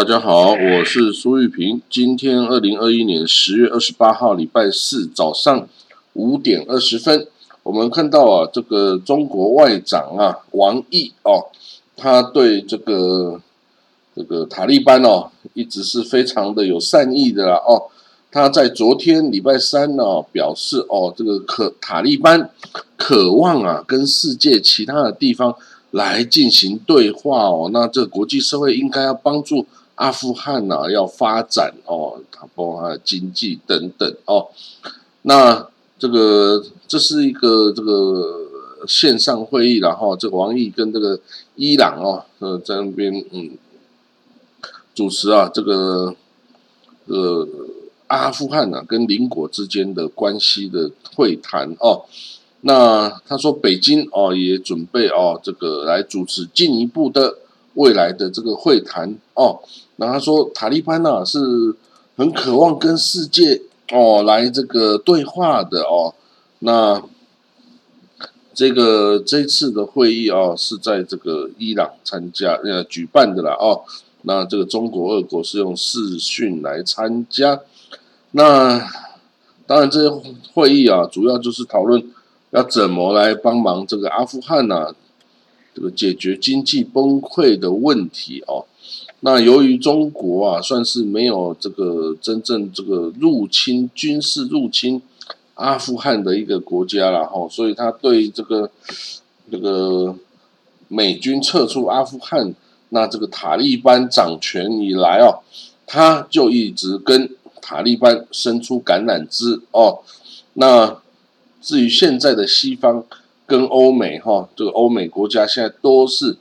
大家好，我是苏玉平。今天二零二一年十月二十八号，礼拜四早上五点二十分，我们看到啊，这个中国外长啊，王毅哦，他对这个这个塔利班哦，一直是非常的有善意的啦哦。他在昨天礼拜三呢，表示哦，这个可塔利班渴望啊，跟世界其他的地方。来进行对话哦，那这国际社会应该要帮助阿富汗呐，要发展哦，它包括经济等等哦。那这个这是一个这个线上会议，然后这个王毅跟这个伊朗哦，呃，在那边嗯主持啊，这个呃阿富汗呐跟邻国之间的关系的会谈哦。那他说，北京哦也准备哦这个来主持进一步的未来的这个会谈哦。那他说，塔利班呢是很渴望跟世界哦来这个对话的哦。那这个这次的会议哦是在这个伊朗参加呃举办的啦哦。那这个中国、俄国是用视讯来参加。那当然，这些会议啊主要就是讨论。要怎么来帮忙这个阿富汗呢？这个解决经济崩溃的问题哦。那由于中国啊，算是没有这个真正这个入侵军事入侵阿富汗的一个国家了哈，所以他对这个这个美军撤出阿富汗，那这个塔利班掌权以来哦，他就一直跟塔利班伸出橄榄枝哦，那。至于现在的西方跟欧美哈，这个欧美国家现在都是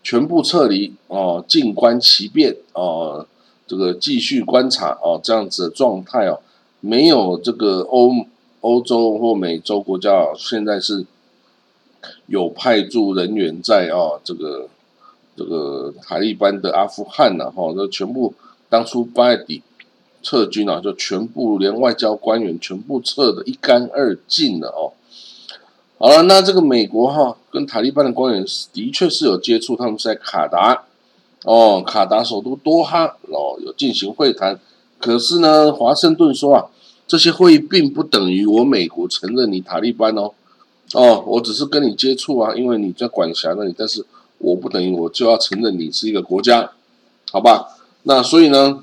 全部撤离哦，静观其变哦，这个继续观察哦，这样子的状态哦，没有这个欧欧洲或美洲国家现在是有派驻人员在啊，这个这个塔利班的阿富汗呐哈，那全部当初八月底。撤军啊，就全部连外交官员全部撤的一干二净了哦。好了，那这个美国哈跟塔利班的官员的确是有接触，他们在卡达哦，卡达首都多哈哦有进行会谈。可是呢，华盛顿说啊，这些会议并不等于我美国承认你塔利班哦哦，我只是跟你接触啊，因为你在管辖那里，但是我不等于我就要承认你是一个国家，好吧？那所以呢？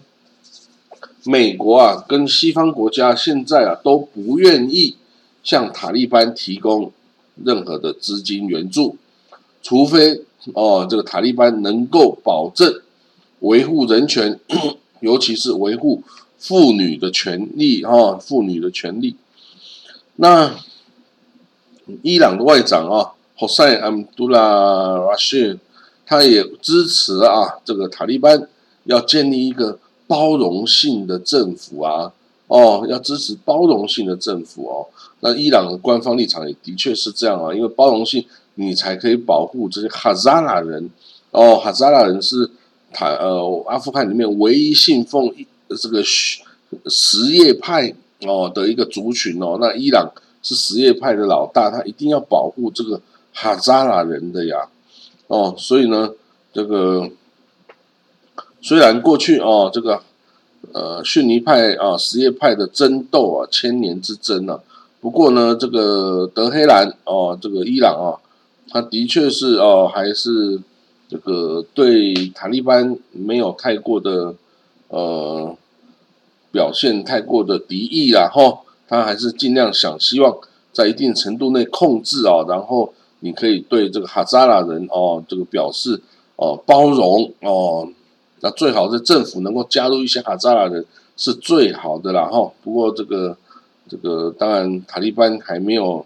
美国啊，跟西方国家现在啊都不愿意向塔利班提供任何的资金援助，除非哦这个塔利班能够保证维护人权，尤其是维护妇女的权利啊，妇女的权利。那伊朗的外长啊，霍塞安杜拉拉谢，他也支持啊这个塔利班要建立一个。包容性的政府啊，哦，要支持包容性的政府哦。那伊朗的官方立场也的确是这样啊，因为包容性，你才可以保护这些哈扎拉人哦。哈扎拉人是塔呃阿富汗里面唯一信奉这个什什叶派哦的一个族群哦。那伊朗是什叶派的老大，他一定要保护这个哈扎拉人的呀。哦，所以呢，这个。虽然过去哦，这个呃逊尼派啊什叶派的争斗啊千年之争啊，不过呢，这个德黑兰哦，这个伊朗啊，他的确是哦，还是这个对塔利班没有太过的呃表现太过的敌意啦哈，他还是尽量想希望在一定程度内控制啊，然后你可以对这个哈扎拉人哦这个表示哦包容哦。那最好是政府能够加入一些哈扎拉人是最好的啦哈。不过这个这个当然塔利班还没有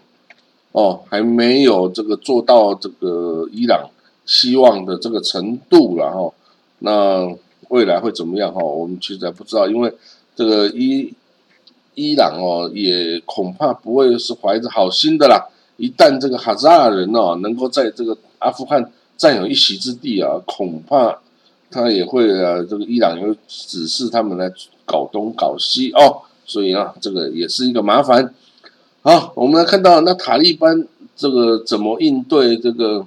哦，还没有这个做到这个伊朗希望的这个程度了哈。那未来会怎么样哈？我们其实还不知道，因为这个伊伊朗哦，也恐怕不会是怀着好心的啦。一旦这个哈扎拉人哦能够在这个阿富汗占有一席之地啊，恐怕。他也会啊，这个伊朗也会指示他们来搞东搞西哦，所以啊，这个也是一个麻烦。好，我们来看到那塔利班这个怎么应对这个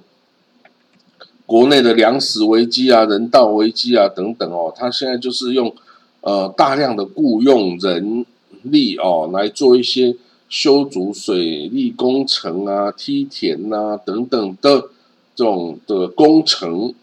国内的粮食危机啊、人道危机啊等等哦，他现在就是用呃大量的雇佣人力哦来做一些修筑水利工程啊、梯田呐等等的这种的工程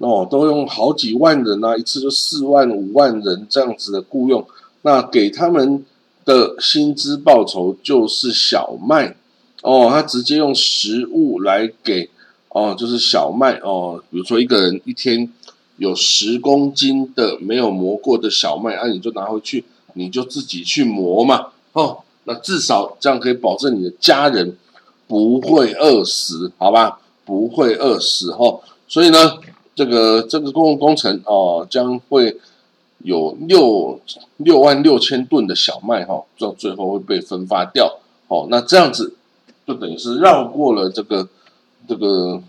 哦，都用好几万人啊，一次就四万五万人这样子的雇佣，那给他们的薪资报酬就是小麦哦，他直接用食物来给。哦，就是小麦哦，比如说一个人一天有十公斤的没有磨过的小麦，啊，你就拿回去，你就自己去磨嘛，哦，那至少这样可以保证你的家人不会饿死，好吧？不会饿死哦。所以呢，这个这个公共工程哦，将会有六六万六千吨的小麦哈，到最后会被分发掉，哦，那这样子就等于是绕过了这个。这个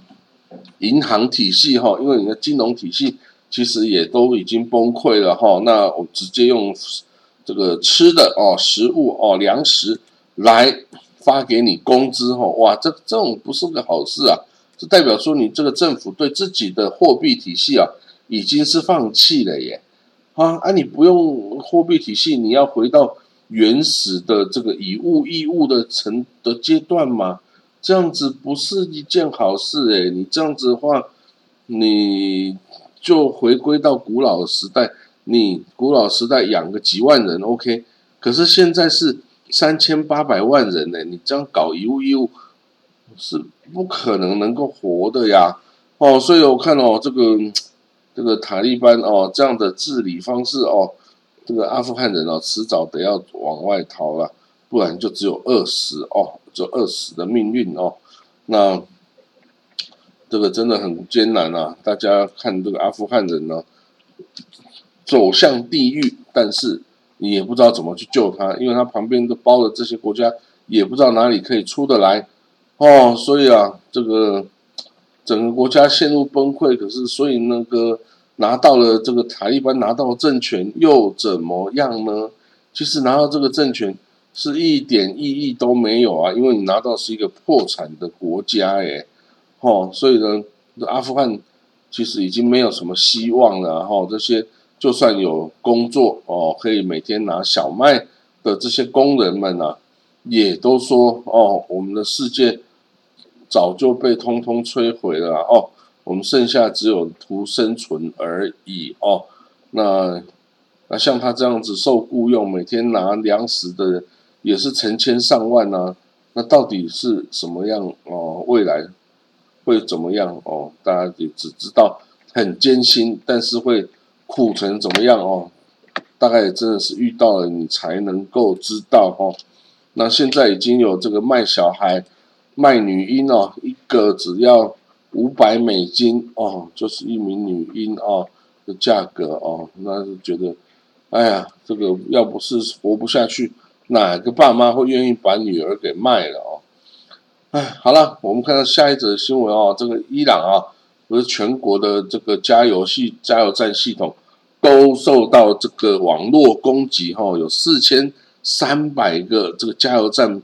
银行体系哈，因为你的金融体系其实也都已经崩溃了哈，那我直接用这个吃的哦，食物哦，粮食来发给你工资哈，哇，这这种不是个好事啊，这代表说你这个政府对自己的货币体系啊已经是放弃了耶，啊啊，你不用货币体系，你要回到原始的这个以物易物的成的阶段吗？这样子不是一件好事诶，你这样子的话，你就回归到古老时代。你古老时代养个几万人，OK。可是现在是三千八百万人呢，你这样搞一物一物是不可能能够活的呀。哦，所以我看哦，这个这个塔利班哦这样的治理方式哦，这个阿富汗人哦迟早得要往外逃了，不然就只有饿死哦。就饿死的命运哦，那这个真的很艰难啊！大家看这个阿富汗人呢，走向地狱，但是你也不知道怎么去救他，因为他旁边都包的这些国家，也不知道哪里可以出得来哦。所以啊，这个整个国家陷入崩溃。可是，所以那个拿到了这个塔利班拿到政权又怎么样呢？其实拿到这个政权。是一点意义都没有啊！因为你拿到是一个破产的国家，诶，哦，所以呢，阿富汗其实已经没有什么希望了。哈，这些就算有工作哦，可以每天拿小麦的这些工人们呢，也都说哦，我们的世界早就被通通摧毁了哦，我们剩下只有图生存而已哦。那那像他这样子受雇佣，每天拿粮食的人。也是成千上万呢，那到底是什么样哦？未来会怎么样哦？大家也只知道很艰辛，但是会苦成怎么样哦？大概也真的是遇到了你才能够知道哦。那现在已经有这个卖小孩、卖女婴哦，一个只要五百美金哦，就是一名女婴哦的价格哦，那是觉得，哎呀，这个要不是活不下去。哪个爸妈会愿意把女儿给卖了哦？哎，好了，我们看到下一则新闻哦。这个伊朗啊，不是全国的这个加油系加油站系统都受到这个网络攻击哈，有四千三百个这个加油站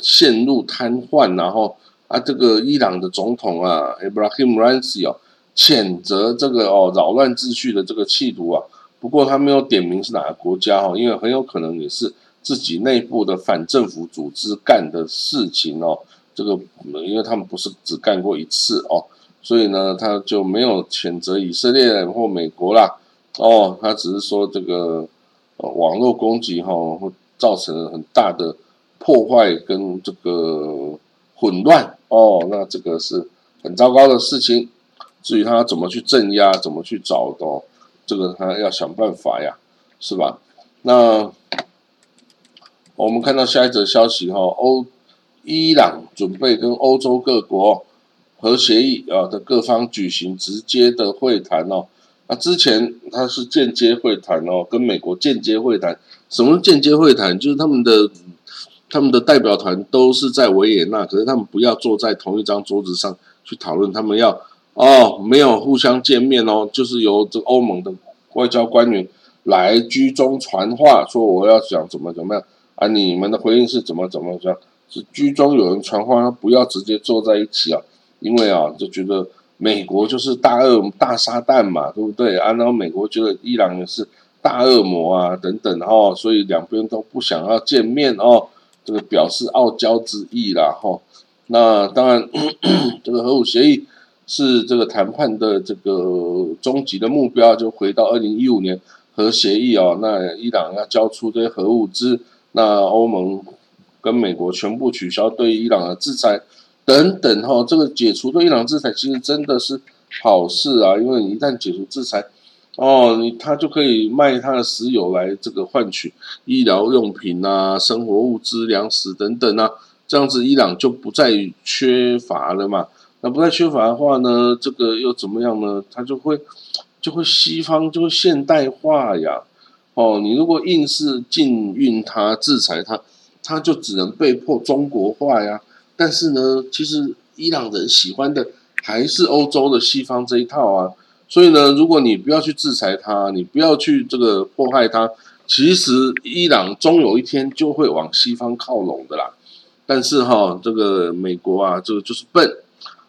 陷入瘫痪，然后啊，这个伊朗的总统啊，Ibrahim Raisi 哦，谴责这个哦扰乱秩序的这个企图啊。不过他没有点名是哪个国家哈，因为很有可能也是。自己内部的反政府组织干的事情哦，这个因为他们不是只干过一次哦，所以呢，他就没有谴责以色列或美国啦，哦，他只是说这个网络攻击哈会造成很大的破坏跟这个混乱哦，那这个是很糟糕的事情。至于他怎么去镇压，怎么去找的，这个他要想办法呀，是吧？那。我们看到下一则消息哈，欧伊朗准备跟欧洲各国核协议啊的各方举行直接的会谈哦。那之前他是间接会谈哦，跟美国间接会谈。什么间接会谈？就是他们的他们的代表团都是在维也纳，可是他们不要坐在同一张桌子上去讨论，他们要哦没有互相见面哦，就是由这欧盟的外交官员来居中传话，说我要想怎么怎么样。啊，你们的回应是怎么怎么样？是居中有人传话，不要直接坐在一起啊，因为啊，就觉得美国就是大恶大撒旦嘛，对不对啊？然后美国觉得伊朗也是大恶魔啊，等等哦，所以两边都不想要见面哦，这个表示傲娇之意啦，哈。那当然，这个核武协议是这个谈判的这个终极的目标，就回到二零一五年核协议哦。那伊朗要交出这些核物资，那欧盟跟美国全部取消对伊朗的制裁等等哈。这个解除对伊朗制裁其实真的是好事啊，因为你一旦解除制裁，哦，你他就可以卖他的石油来这个换取医疗用品啊、生活物资、粮食等等啊。这样子，伊朗就不再缺乏了嘛？那不再缺乏的话呢？这个又怎么样呢？他就会就会西方就会现代化呀！哦，你如果硬是禁运它、制裁它，它就只能被迫中国化呀。但是呢，其实伊朗人喜欢的还是欧洲的西方这一套啊。所以呢，如果你不要去制裁他，你不要去这个迫害他，其实伊朗终有一天就会往西方靠拢的啦。但是哈，这个美国啊，这个就是笨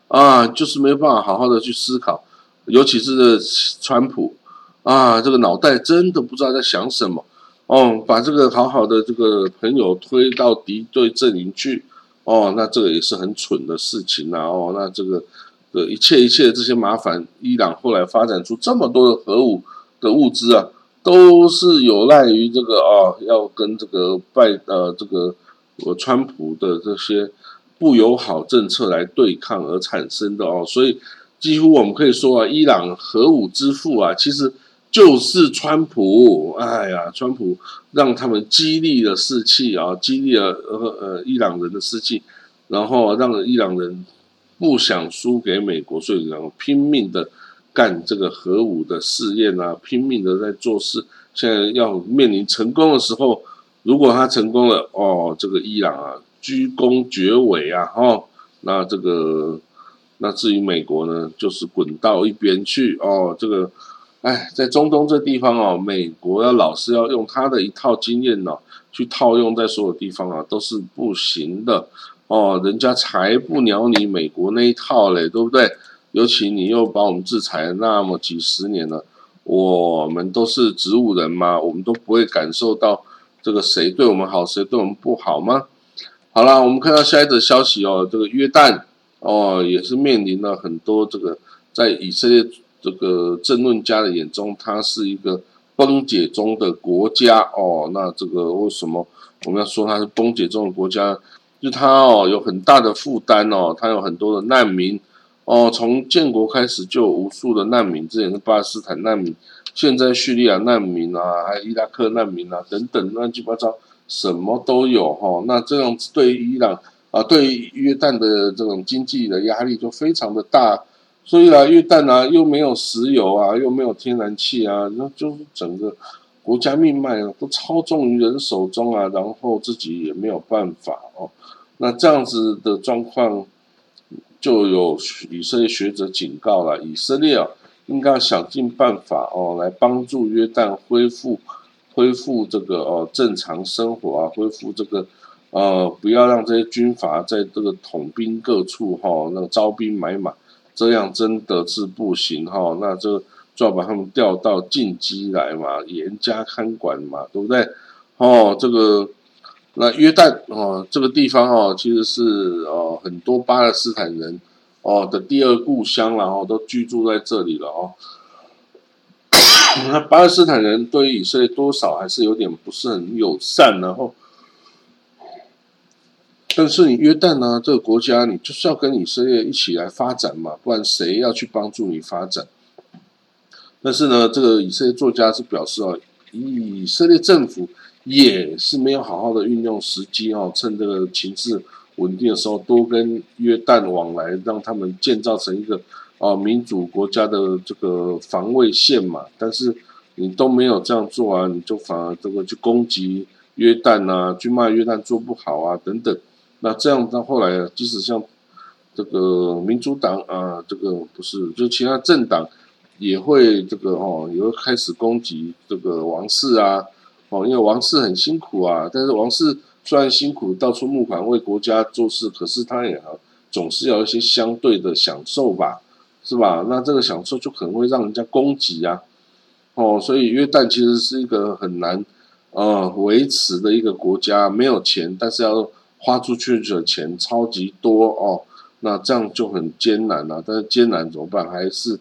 啊，就是没有办法好好的去思考，尤其是川普啊，这个脑袋真的不知道在想什么哦，把这个好好的这个朋友推到敌对阵营去哦，那这个也是很蠢的事情呐哦，那这个的一切一切的这些麻烦，伊朗后来发展出这么多的核武的物资啊，都是有赖于这个啊，要跟这个拜呃这个。和川普的这些不友好政策来对抗而产生的哦，所以几乎我们可以说啊，伊朗核武之父啊，其实就是川普。哎呀，川普让他们激励了士气啊，激励了呃呃伊朗人的士气，然后让伊朗人不想输给美国，所以然后拼命的干这个核武的试验啊，拼命的在做事。现在要面临成功的时候。如果他成功了，哦，这个伊朗啊，居功厥伟啊，哈，那这个，那至于美国呢，就是滚到一边去哦。这个，哎，在中东这地方哦，美国要老是要用他的一套经验呢，去套用在所有地方啊，都是不行的哦。人家才不鸟你美国那一套嘞，对不对？尤其你又把我们制裁那么几十年了，我们都是植物人嘛，我们都不会感受到。这个谁对我们好，谁对我们不好吗？好了，我们看到下一则消息哦，这个约旦哦也是面临了很多这个在以色列这个政论家的眼中，它是一个崩解中的国家哦。那这个为什么我们要说它是崩解中的国家？就它哦有很大的负担哦，它有很多的难民哦，从建国开始就有无数的难民，之前是巴勒斯坦难民。现在叙利亚难民啊，还有伊拉克难民啊，等等乱七八糟，什么都有哈。那这样子对伊朗啊，对约旦的这种经济的压力就非常的大。所以啊，约旦啊又没有石油啊，又没有天然气啊，那就是整个国家命脉啊都操纵于人手中啊，然后自己也没有办法哦。那这样子的状况，就有以色列学者警告了以色列啊。应该想尽办法哦，来帮助约旦恢复恢复这个哦正常生活啊，恢复这个呃，不要让这些军阀在这个统兵各处哈，那个招兵买马，这样真的是不行哈。那这就要把他们调到禁机来嘛，严加看管嘛，对不对？哦，这个那约旦哦，这个地方哦，其实是哦很多巴勒斯坦人。哦的第二故乡然后都居住在这里了哦。那巴勒斯坦人对于以色列多少还是有点不是很友善，然后，但是你约旦呢这个国家，你就是要跟以色列一起来发展嘛，不然谁要去帮助你发展？但是呢，这个以色列作家是表示哦，以色列政府也是没有好好的运用时机哦，趁这个情势。稳定的时候，多跟约旦往来，让他们建造成一个啊民主国家的这个防卫线嘛。但是你都没有这样做啊，你就反而这个去攻击约旦啊，去骂约旦做不好啊等等。那这样到后来，即使像这个民主党啊，这个不是就其他政党也会这个哦，也会开始攻击这个王室啊哦，因为王室很辛苦啊，但是王室。虽然辛苦到处募款为国家做事，可是他也总是要一些相对的享受吧？是吧？那这个享受就可能会让人家攻击啊，哦，所以约旦其实是一个很难呃维持的一个国家，没有钱，但是要花出去的钱超级多哦，那这样就很艰难啊。但是艰难怎么办？还是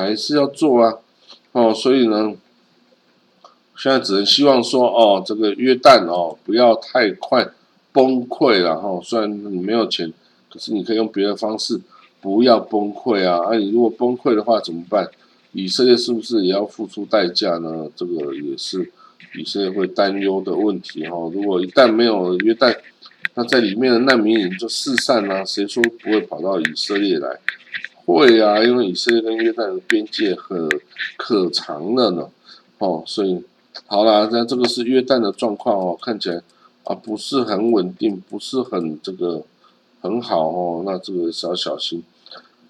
还是要做啊，哦，所以呢，现在只能希望说哦，这个约旦哦不要太快崩溃了哈。虽然你没有钱，可是你可以用别的方式。不要崩溃啊！啊，你如果崩溃的话怎么办？以色列是不是也要付出代价呢？这个也是以色列会担忧的问题哈。如果一旦没有约旦，那在里面的难民营就四散啊，谁说不会跑到以色列来？会啊，因为以色列跟约旦的边界很可长了呢。哦，所以好了，那这个是约旦的状况哦，看起来啊不是很稳定，不是很这个很好哦。那这个是要小心。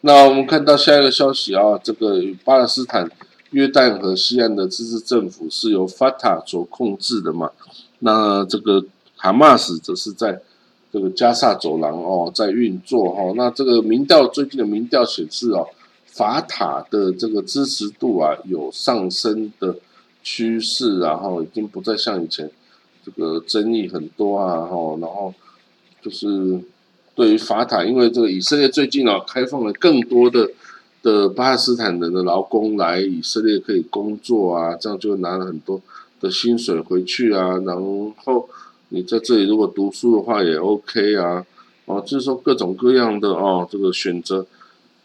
那我们看到下一个消息啊，这个巴勒斯坦、约旦和西岸的自治政府是由法塔所控制的嘛？那这个哈马斯则是在这个加萨走廊哦在运作哈。那这个民调最近的民调显示哦，法塔的这个支持度啊有上升的趋势，然后已经不再像以前这个争议很多啊哈，然后就是。对于法塔，因为这个以色列最近啊，开放了更多的的巴勒斯坦人的劳工来以色列可以工作啊，这样就拿了很多的薪水回去啊。然后你在这里如果读书的话也 OK 啊，哦，就是说各种各样的哦，这个选择，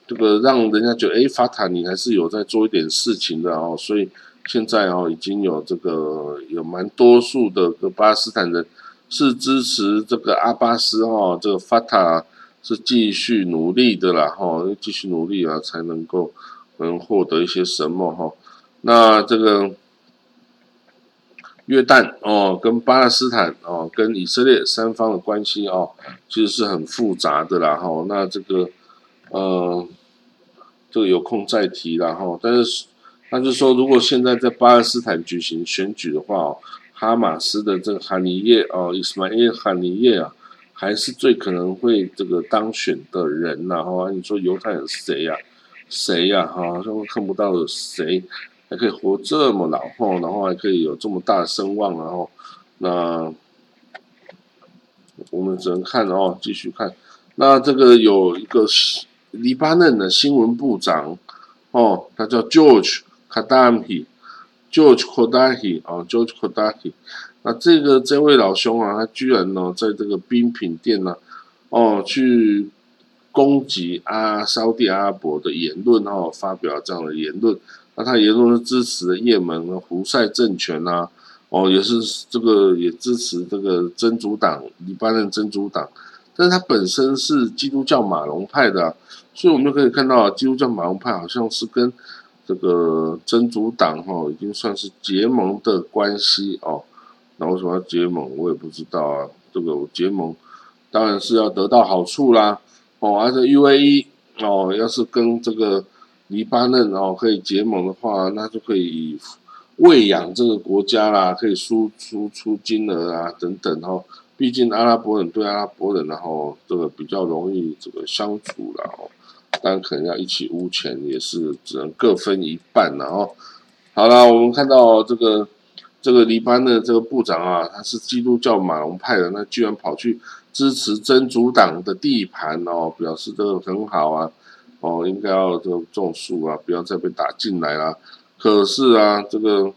这个让人家觉得哎，法塔你还是有在做一点事情的哦。所以现在哦，已经有这个有蛮多数的个巴勒斯坦人。是支持这个阿巴斯哈，这个法塔是继续努力的啦哈，继续努力啊，才能够能获得一些什么哈。那这个约旦哦，跟巴勒斯坦哦，跟以色列三方的关系哦，其实是很复杂的啦哈。那这个呃，这个有空再提啦哈。但是，那就是说，如果现在在巴勒斯坦举行选举的话。哈马斯的这个哈尼耶哦，伊斯迈耶哈尼耶啊，还是最可能会这个当选的人呐。哈，你说犹太人是谁呀？谁呀？哈，像看不到谁还可以活这么老，哈，然后还可以有这么大的声望，然后那我们只能看哦，继续看。那这个有一个黎巴嫩的新闻部长哦，他叫 George Kadami。George Kadahi 啊，George Kadahi 那这个这位老兄啊，他居然呢，在这个冰品店呢，哦，去攻击啊，沙地阿拉伯的言论哦，发表这样的言论。那他也都是支持的也门和胡塞政权呐，哦，也是这个也支持这个真主党，黎巴嫩真主党。但是他本身是基督教马龙派的，所以我们就可以看到，基督教马龙派好像是跟。这个真主党哈已经算是结盟的关系哦，那为什么要结盟？我也不知道啊。这个结盟当然是要得到好处啦哦，而且 U A E 哦，要是跟这个黎巴嫩哦可以结盟的话，那就可以喂养这个国家啦，可以输输出金额啊等等哈。毕竟阿拉伯人对阿拉伯人，然后这个比较容易这个相处了哦。但可能要一起污钱，也是只能各分一半了哦。好了，我们看到这个这个黎巴嫩这个部长啊，他是基督教马龙派的，那居然跑去支持真主党的地盘哦，表示这个很好啊，哦，应该要这种树啊，不要再被打进来了。可是啊，这个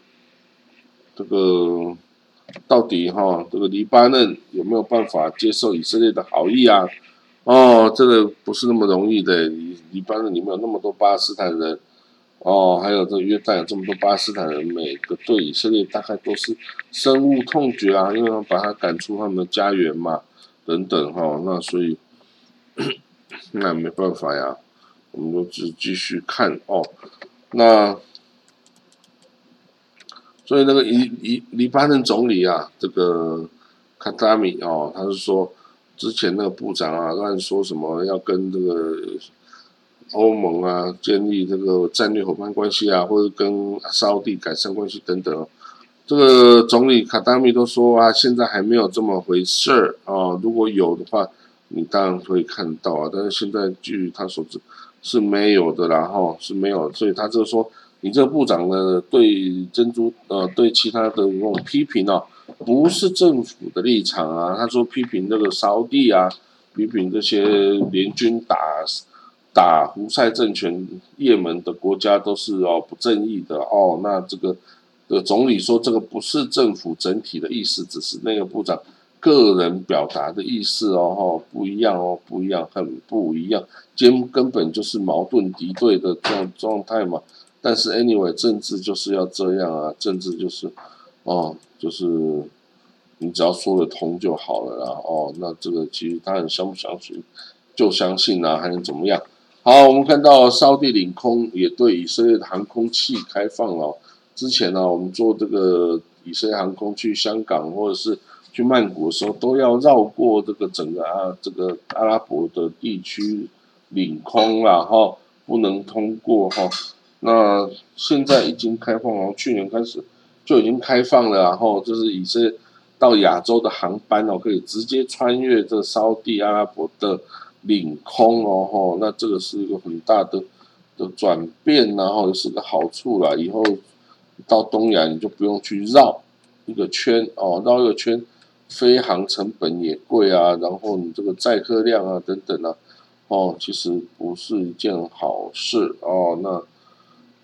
这个到底哈，这个黎巴嫩有没有办法接受以色列的好意啊？哦，这个不是那么容易的。黎黎巴嫩里面有那么多巴勒斯坦人，哦，还有这约旦有这么多巴勒斯坦人，每个对以色列大概都是深恶痛绝啊，因为要把他赶出他们的家园嘛，等等哈。那所以 那没办法呀，我们就只继续看哦。那所以那个黎黎黎巴嫩总理啊，这个卡达米哦，他是说。之前那个部长啊，乱说什么要跟这个欧盟啊建立这个战略伙伴关系啊，或者跟沙地改善关系等等。这个总理卡达米都说啊，现在还没有这么回事儿啊。如果有的话，你当然会看到啊。但是现在据他所知，是没有的，然后是没有，所以他就说，你这个部长呢，对珍珠呃，对其他的那种批评哦，不是政府的立场啊，他说批评这个烧地啊，批评这些联军打打胡塞政权，也门的国家都是哦不正义的哦，那这个的总理说这个不是政府整体的意思，只是那个部长。个人表达的意思哦，哈，不一样哦，不一样，很不一样，根根本就是矛盾敌对的这种状态嘛。但是 anyway，政治就是要这样啊，政治就是，哦，就是你只要说得通就好了啦。哦，那这个其实他很相不相信，就相信啊，还能怎么样？好，我们看到沙地领空也对以色列的航空器开放了。之前呢，我们坐这个以色列航空去香港或者是。去曼谷的时候都要绕过这个整个啊这个阿拉伯的地区领空然后，不能通过哈。那现在已经开放了，去年开始就已经开放了，然后就是以色列到亚洲的航班哦，可以直接穿越这沙地阿拉伯的领空哦哈。那这个是一个很大的的转变，然后是个好处啦。以后到东亚你就不用去绕一个圈哦，绕一个圈。飞航成本也贵啊，然后你这个载客量啊等等啊，哦，其实不是一件好事哦。那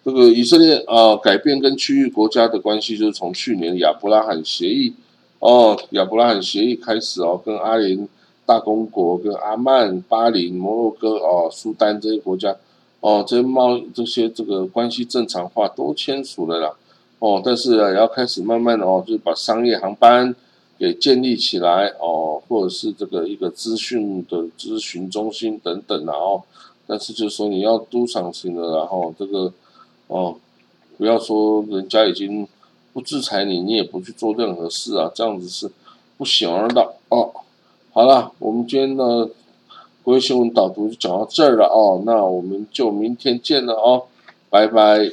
这个以色列啊，改变跟区域国家的关系，就是从去年亚伯拉罕协议哦，亚伯拉罕协议开始哦，跟阿联大公国、跟阿曼、巴林、摩洛哥哦、苏丹这些国家哦，这些贸易这些这个关系正常化都签署了啦。哦，但是，也要开始慢慢的哦，就是把商业航班。给建立起来哦，或者是这个一个资讯的咨询中心等等然后，但是就是说你要都上型的，然后这个哦，不要说人家已经不制裁你，你也不去做任何事啊，这样子是不行的哦。好了，我们今天的国际新闻导读就讲到这儿了哦，那我们就明天见了哦，拜拜。